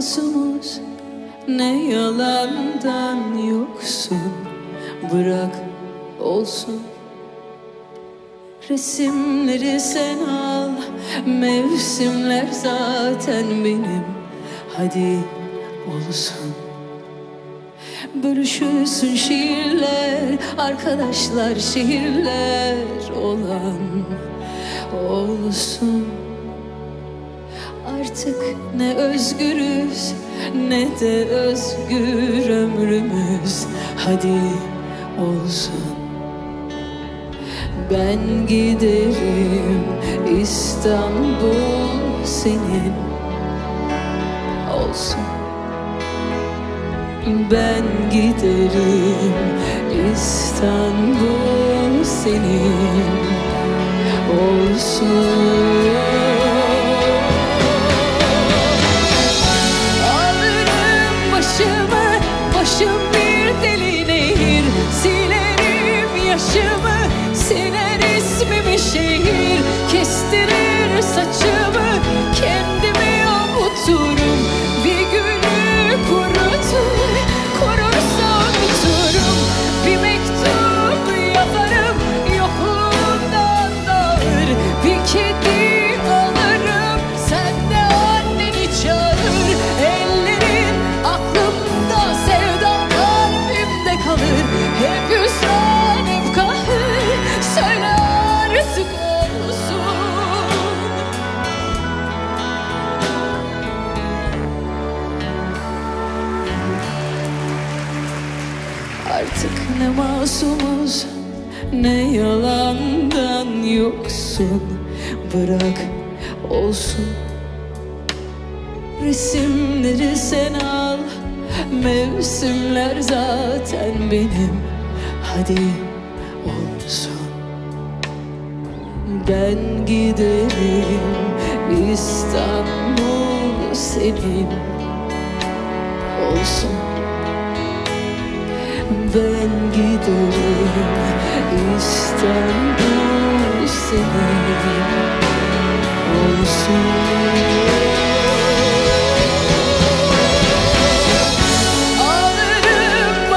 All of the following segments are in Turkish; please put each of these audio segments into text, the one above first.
Artık ne yalandan yoksun Bırak olsun. Resimleri sen al Mevsimler zaten benim Hadi olsun. Bölüşülsün şiirler Arkadaşlar şehirler olan Olsun Artık ne özgürüz ne de özgür ömrümüz. Hadi olsun. Ben giderim İstanbul senin. Olsun. Ben giderim İstanbul senin. Olsun ne yalandan yoksun Bırak olsun. Resimleri sen al Mevsimler zaten benim. Hadi olsun. Ben giderim İstanbul senin. Olsun ben giderim İstanbul senin. Olsun Alırım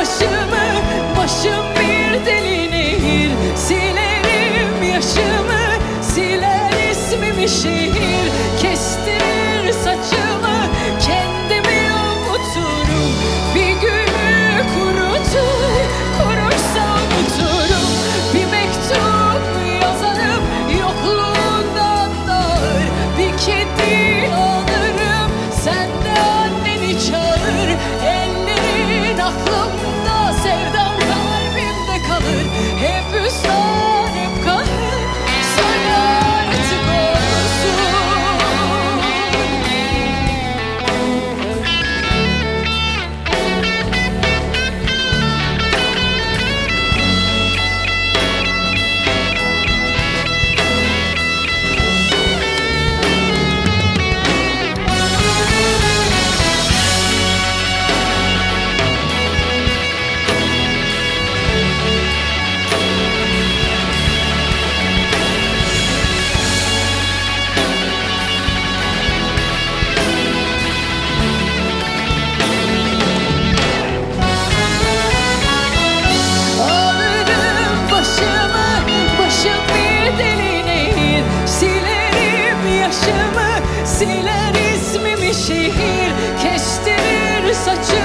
what you.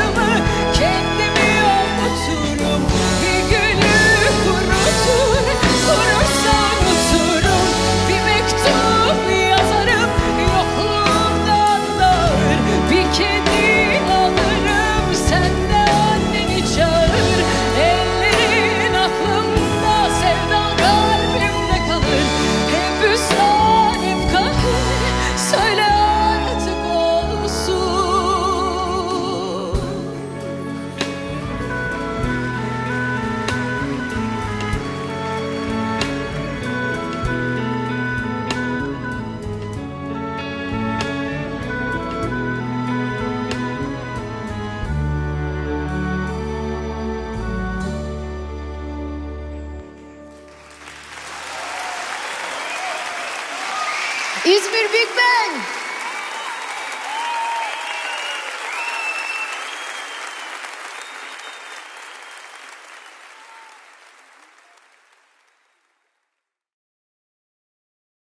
İzmir Big Bang.